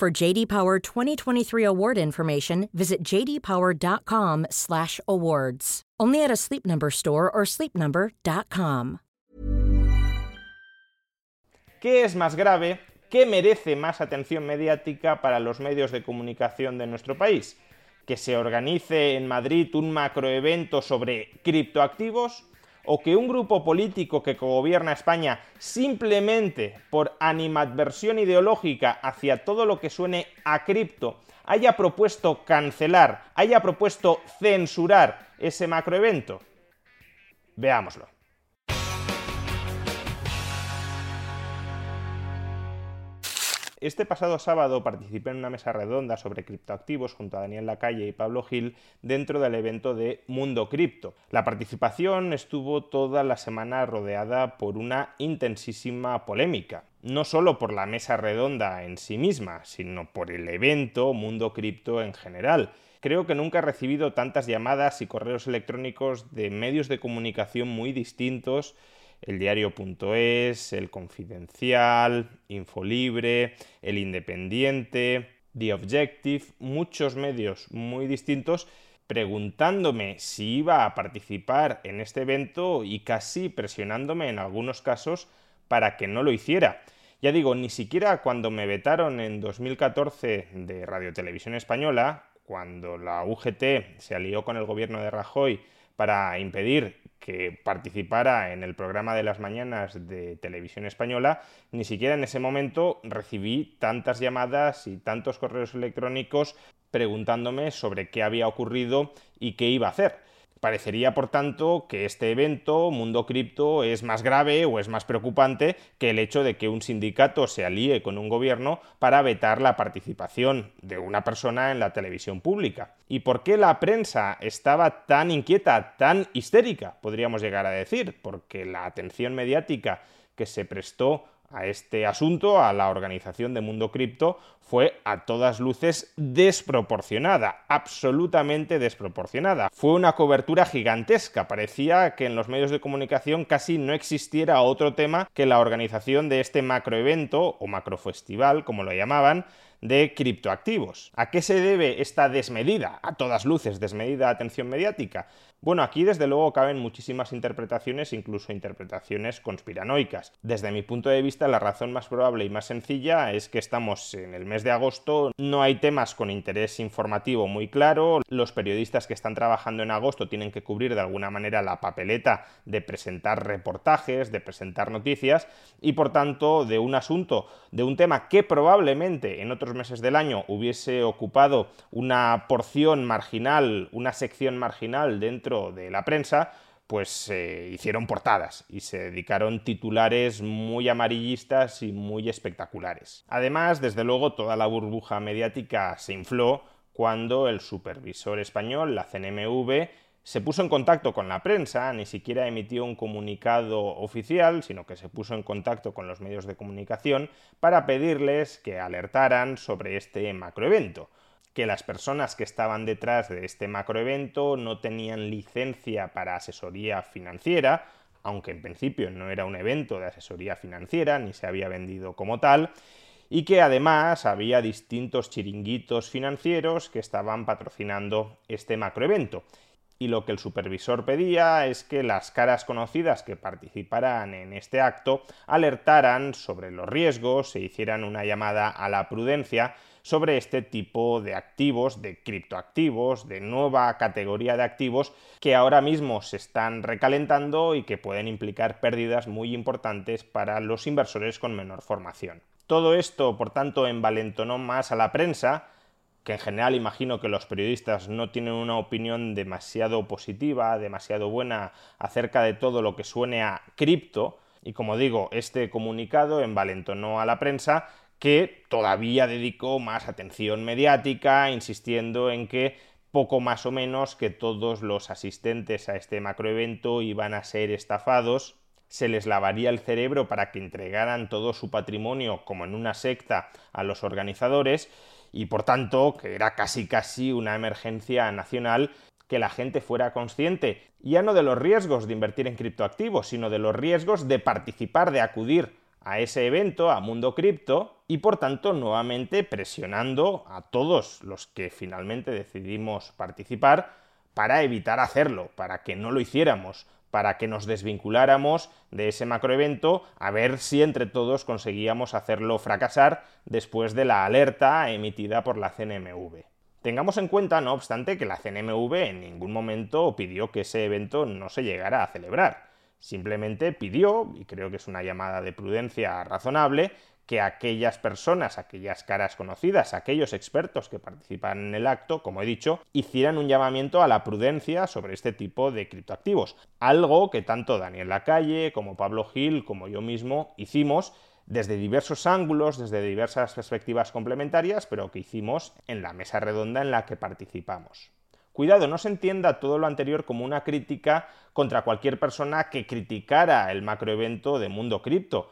For JD Power 2023 award information, visit jdpower.com/awards. Only at a Sleep Number store or sleepnumber.com. ¿Qué es más grave? ¿Qué merece más atención mediática para los medios de comunicación de nuestro país? ¿Que se organice en Madrid un macroevento sobre criptoactivos? ¿O que un grupo político que gobierna España simplemente por animadversión ideológica hacia todo lo que suene a cripto haya propuesto cancelar, haya propuesto censurar ese macroevento? Veámoslo. Este pasado sábado participé en una mesa redonda sobre criptoactivos junto a Daniel Lacalle y Pablo Gil dentro del evento de Mundo Cripto. La participación estuvo toda la semana rodeada por una intensísima polémica. No solo por la mesa redonda en sí misma, sino por el evento Mundo Cripto en general. Creo que nunca he recibido tantas llamadas y correos electrónicos de medios de comunicación muy distintos el diario.es, el Confidencial, Infolibre, el Independiente, The Objective, muchos medios muy distintos preguntándome si iba a participar en este evento y casi presionándome en algunos casos para que no lo hiciera. Ya digo, ni siquiera cuando me vetaron en 2014 de Radio Televisión Española, cuando la UGT se alió con el gobierno de Rajoy para impedir que participara en el programa de las mañanas de televisión española, ni siquiera en ese momento recibí tantas llamadas y tantos correos electrónicos preguntándome sobre qué había ocurrido y qué iba a hacer. Parecería, por tanto, que este evento, Mundo Cripto, es más grave o es más preocupante que el hecho de que un sindicato se alíe con un gobierno para vetar la participación de una persona en la televisión pública. ¿Y por qué la prensa estaba tan inquieta, tan histérica, podríamos llegar a decir? Porque la atención mediática que se prestó a este asunto, a la organización de Mundo Cripto, fue a todas luces desproporcionada, absolutamente desproporcionada. Fue una cobertura gigantesca, parecía que en los medios de comunicación casi no existiera otro tema que la organización de este macroevento o macrofestival, como lo llamaban, de criptoactivos. ¿A qué se debe esta desmedida, a todas luces desmedida atención mediática? Bueno, aquí desde luego caben muchísimas interpretaciones, incluso interpretaciones conspiranoicas. Desde mi punto de vista, la razón más probable y más sencilla es que estamos en el mes de agosto, no hay temas con interés informativo muy claro, los periodistas que están trabajando en agosto tienen que cubrir de alguna manera la papeleta de presentar reportajes, de presentar noticias, y por tanto de un asunto, de un tema que probablemente en otros meses del año hubiese ocupado una porción marginal, una sección marginal dentro de la prensa, pues se hicieron portadas y se dedicaron titulares muy amarillistas y muy espectaculares. Además, desde luego, toda la burbuja mediática se infló cuando el supervisor español, la CNMV, se puso en contacto con la prensa, ni siquiera emitió un comunicado oficial, sino que se puso en contacto con los medios de comunicación para pedirles que alertaran sobre este macroevento que las personas que estaban detrás de este macroevento no tenían licencia para asesoría financiera, aunque en principio no era un evento de asesoría financiera, ni se había vendido como tal, y que además había distintos chiringuitos financieros que estaban patrocinando este macroevento. Y lo que el supervisor pedía es que las caras conocidas que participaran en este acto alertaran sobre los riesgos, se hicieran una llamada a la prudencia sobre este tipo de activos, de criptoactivos, de nueva categoría de activos que ahora mismo se están recalentando y que pueden implicar pérdidas muy importantes para los inversores con menor formación. Todo esto, por tanto, envalentonó más a la prensa, que en general imagino que los periodistas no tienen una opinión demasiado positiva, demasiado buena acerca de todo lo que suene a cripto, y como digo, este comunicado envalentonó a la prensa que todavía dedicó más atención mediática, insistiendo en que poco más o menos que todos los asistentes a este macroevento iban a ser estafados, se les lavaría el cerebro para que entregaran todo su patrimonio como en una secta a los organizadores y por tanto que era casi casi una emergencia nacional que la gente fuera consciente. Ya no de los riesgos de invertir en criptoactivos, sino de los riesgos de participar, de acudir a ese evento, a Mundo Cripto, y por tanto nuevamente presionando a todos los que finalmente decidimos participar para evitar hacerlo, para que no lo hiciéramos, para que nos desvinculáramos de ese macroevento, a ver si entre todos conseguíamos hacerlo fracasar después de la alerta emitida por la CNMV. Tengamos en cuenta, no obstante, que la CNMV en ningún momento pidió que ese evento no se llegara a celebrar. Simplemente pidió, y creo que es una llamada de prudencia razonable, que aquellas personas, aquellas caras conocidas, aquellos expertos que participan en el acto, como he dicho, hicieran un llamamiento a la prudencia sobre este tipo de criptoactivos. Algo que tanto Daniel Lacalle como Pablo Gil como yo mismo hicimos desde diversos ángulos, desde diversas perspectivas complementarias, pero que hicimos en la mesa redonda en la que participamos. Cuidado, no se entienda todo lo anterior como una crítica contra cualquier persona que criticara el macroevento de Mundo Cripto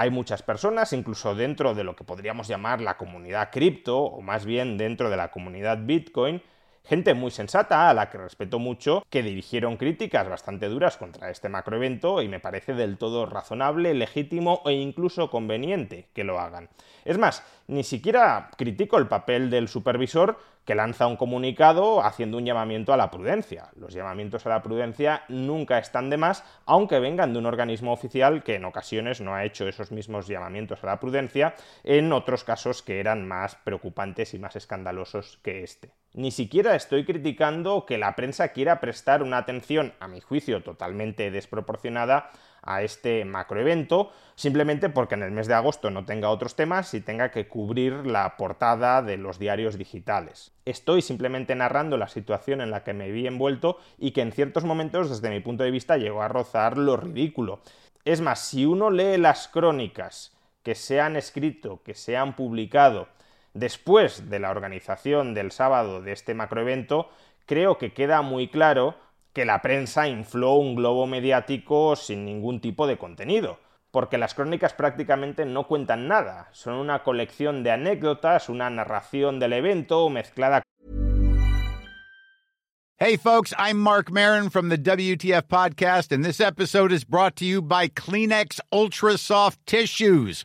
hay muchas personas, incluso dentro de lo que podríamos llamar la comunidad cripto, o más bien dentro de la comunidad Bitcoin, gente muy sensata, a la que respeto mucho, que dirigieron críticas bastante duras contra este macroevento y me parece del todo razonable, legítimo e incluso conveniente que lo hagan. Es más, ni siquiera critico el papel del supervisor que lanza un comunicado haciendo un llamamiento a la prudencia. Los llamamientos a la prudencia nunca están de más, aunque vengan de un organismo oficial que en ocasiones no ha hecho esos mismos llamamientos a la prudencia, en otros casos que eran más preocupantes y más escandalosos que este. Ni siquiera estoy criticando que la prensa quiera prestar una atención, a mi juicio, totalmente desproporcionada a este macroevento, simplemente porque en el mes de agosto no tenga otros temas y tenga que cubrir la portada de los diarios digitales. Estoy simplemente narrando la situación en la que me vi envuelto y que en ciertos momentos, desde mi punto de vista, llegó a rozar lo ridículo. Es más, si uno lee las crónicas que se han escrito, que se han publicado, después de la organización del sábado de este macroevento, creo que queda muy claro que la prensa infló un globo mediático sin ningún tipo de contenido, porque las crónicas prácticamente no cuentan nada, son una colección de anécdotas, una narración del evento mezclada Hey folks, I'm Mark Marin from the WTF podcast and this episode is brought to you by Kleenex Ultra Soft Tissues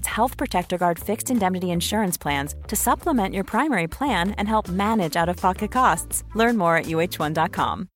provides Health Protector Guard fixed indemnity insurance plans to supplement your primary plan and help manage out of pocket costs. Learn more at uh1.com.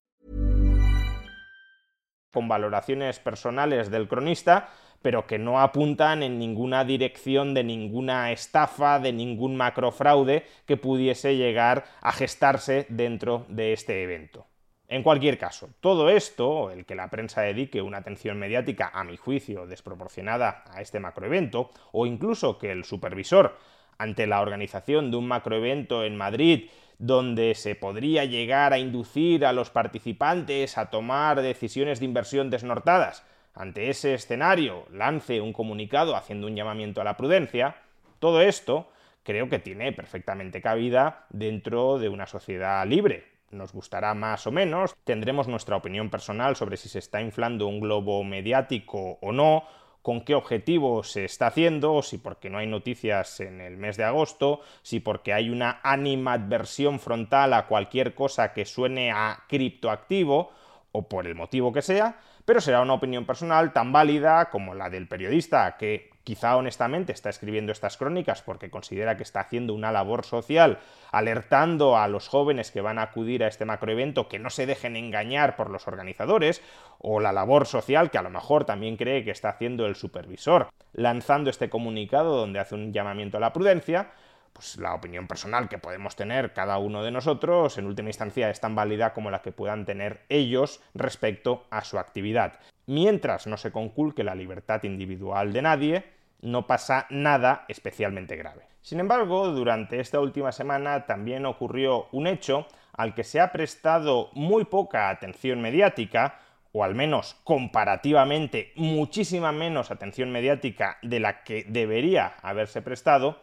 Con valoraciones personales del cronista, pero que no apuntan en ninguna dirección de ninguna estafa, de ningún macrofraude que pudiese llegar a gestarse dentro de este evento. En cualquier caso, todo esto, el que la prensa dedique una atención mediática, a mi juicio, desproporcionada a este macroevento, o incluso que el supervisor, ante la organización de un macroevento en Madrid, donde se podría llegar a inducir a los participantes a tomar decisiones de inversión desnortadas, ante ese escenario lance un comunicado haciendo un llamamiento a la prudencia, todo esto creo que tiene perfectamente cabida dentro de una sociedad libre, nos gustará más o menos, tendremos nuestra opinión personal sobre si se está inflando un globo mediático o no, con qué objetivo se está haciendo, si porque no hay noticias en el mes de agosto, si porque hay una animadversión frontal a cualquier cosa que suene a criptoactivo, o por el motivo que sea, pero será una opinión personal tan válida como la del periodista que quizá honestamente está escribiendo estas crónicas porque considera que está haciendo una labor social, alertando a los jóvenes que van a acudir a este macroevento que no se dejen engañar por los organizadores, o la labor social que a lo mejor también cree que está haciendo el supervisor, lanzando este comunicado donde hace un llamamiento a la prudencia, pues la opinión personal que podemos tener cada uno de nosotros, en última instancia, es tan válida como la que puedan tener ellos respecto a su actividad. Mientras no se conculque la libertad individual de nadie, no pasa nada especialmente grave. Sin embargo, durante esta última semana también ocurrió un hecho al que se ha prestado muy poca atención mediática, o al menos comparativamente muchísima menos atención mediática de la que debería haberse prestado,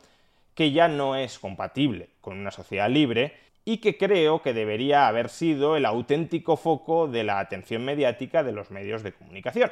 que ya no es compatible con una sociedad libre y que creo que debería haber sido el auténtico foco de la atención mediática de los medios de comunicación.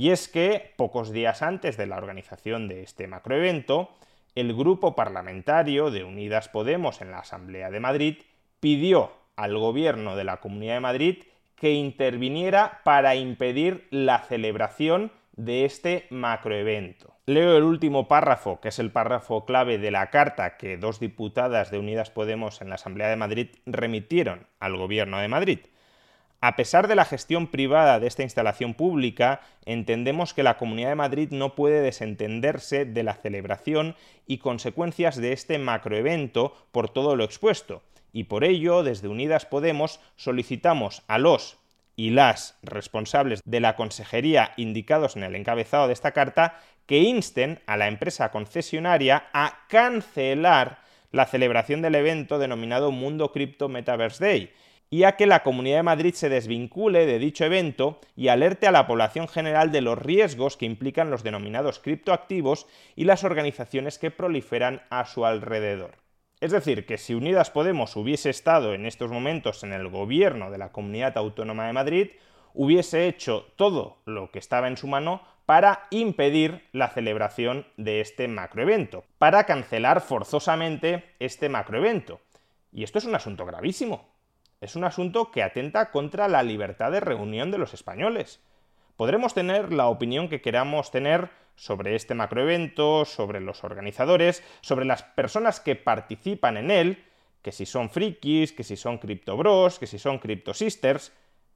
Y es que, pocos días antes de la organización de este macroevento, el grupo parlamentario de Unidas Podemos en la Asamblea de Madrid pidió al gobierno de la Comunidad de Madrid que interviniera para impedir la celebración de este macroevento. Leo el último párrafo, que es el párrafo clave de la carta que dos diputadas de Unidas Podemos en la Asamblea de Madrid remitieron al Gobierno de Madrid. A pesar de la gestión privada de esta instalación pública, entendemos que la Comunidad de Madrid no puede desentenderse de la celebración y consecuencias de este macroevento por todo lo expuesto, y por ello, desde Unidas Podemos solicitamos a los y las responsables de la consejería indicados en el encabezado de esta carta que insten a la empresa concesionaria a cancelar la celebración del evento denominado Mundo Crypto Metaverse Day y a que la Comunidad de Madrid se desvincule de dicho evento y alerte a la población general de los riesgos que implican los denominados criptoactivos y las organizaciones que proliferan a su alrededor. Es decir, que si Unidas Podemos hubiese estado en estos momentos en el gobierno de la Comunidad Autónoma de Madrid, hubiese hecho todo lo que estaba en su mano para impedir la celebración de este macroevento, para cancelar forzosamente este macroevento. Y esto es un asunto gravísimo. Es un asunto que atenta contra la libertad de reunión de los españoles. Podremos tener la opinión que queramos tener sobre este macroevento, sobre los organizadores, sobre las personas que participan en él, que si son frikis, que si son criptobros, que si son criptosisters,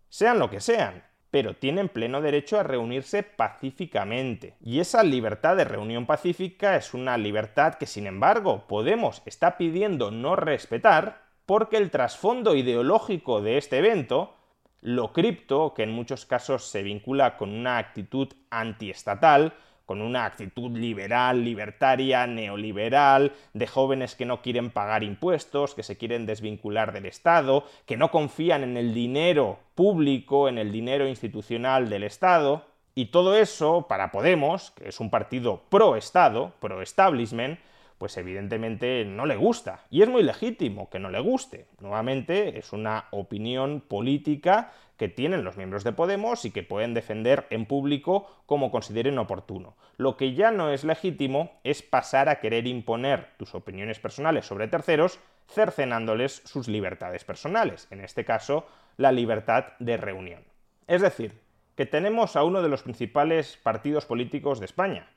sean lo que sean, pero tienen pleno derecho a reunirse pacíficamente. Y esa libertad de reunión pacífica es una libertad que, sin embargo, Podemos está pidiendo no respetar porque el trasfondo ideológico de este evento lo cripto, que en muchos casos se vincula con una actitud antiestatal, con una actitud liberal, libertaria, neoliberal, de jóvenes que no quieren pagar impuestos, que se quieren desvincular del Estado, que no confían en el dinero público, en el dinero institucional del Estado. Y todo eso, para Podemos, que es un partido pro-Estado, pro-establishment, pues evidentemente no le gusta. Y es muy legítimo que no le guste. Nuevamente, es una opinión política que tienen los miembros de Podemos y que pueden defender en público como consideren oportuno. Lo que ya no es legítimo es pasar a querer imponer tus opiniones personales sobre terceros, cercenándoles sus libertades personales, en este caso, la libertad de reunión. Es decir, que tenemos a uno de los principales partidos políticos de España,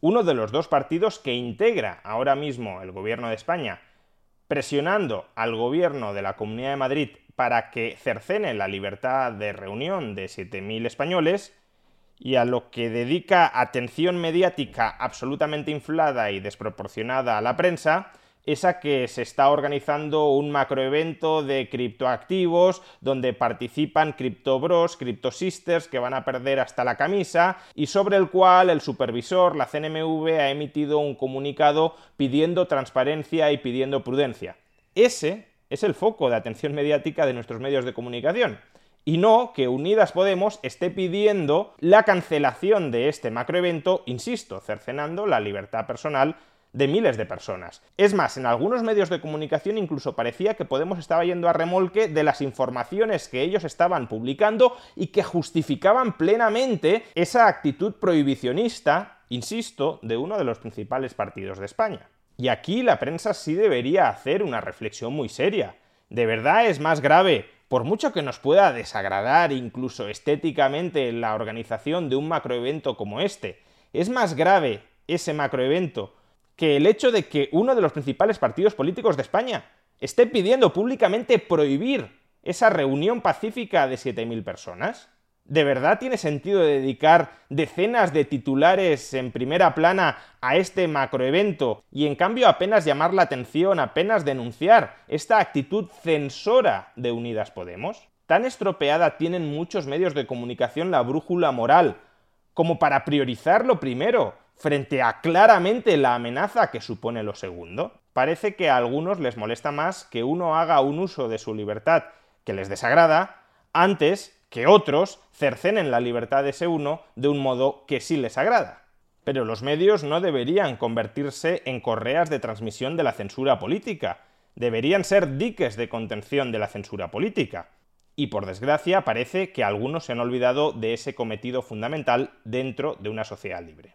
uno de los dos partidos que integra ahora mismo el gobierno de España, presionando al gobierno de la Comunidad de Madrid para que cercene la libertad de reunión de 7.000 españoles, y a lo que dedica atención mediática absolutamente inflada y desproporcionada a la prensa, esa que se está organizando un macroevento de criptoactivos donde participan criptobros, criptosisters que van a perder hasta la camisa y sobre el cual el supervisor, la CNMV, ha emitido un comunicado pidiendo transparencia y pidiendo prudencia. Ese es el foco de atención mediática de nuestros medios de comunicación. Y no que Unidas Podemos esté pidiendo la cancelación de este macroevento, insisto, cercenando la libertad personal de miles de personas. Es más, en algunos medios de comunicación incluso parecía que Podemos estaba yendo a remolque de las informaciones que ellos estaban publicando y que justificaban plenamente esa actitud prohibicionista, insisto, de uno de los principales partidos de España. Y aquí la prensa sí debería hacer una reflexión muy seria. ¿De verdad es más grave, por mucho que nos pueda desagradar incluso estéticamente la organización de un macroevento como este, es más grave ese macroevento que el hecho de que uno de los principales partidos políticos de España esté pidiendo públicamente prohibir esa reunión pacífica de 7.000 personas? ¿De verdad tiene sentido dedicar decenas de titulares en primera plana a este macroevento y en cambio apenas llamar la atención, apenas denunciar esta actitud censora de Unidas Podemos? Tan estropeada tienen muchos medios de comunicación la brújula moral como para priorizar lo primero frente a claramente la amenaza que supone lo segundo. Parece que a algunos les molesta más que uno haga un uso de su libertad que les desagrada antes que otros cercenen la libertad de ese uno de un modo que sí les agrada. Pero los medios no deberían convertirse en correas de transmisión de la censura política, deberían ser diques de contención de la censura política. Y por desgracia parece que algunos se han olvidado de ese cometido fundamental dentro de una sociedad libre.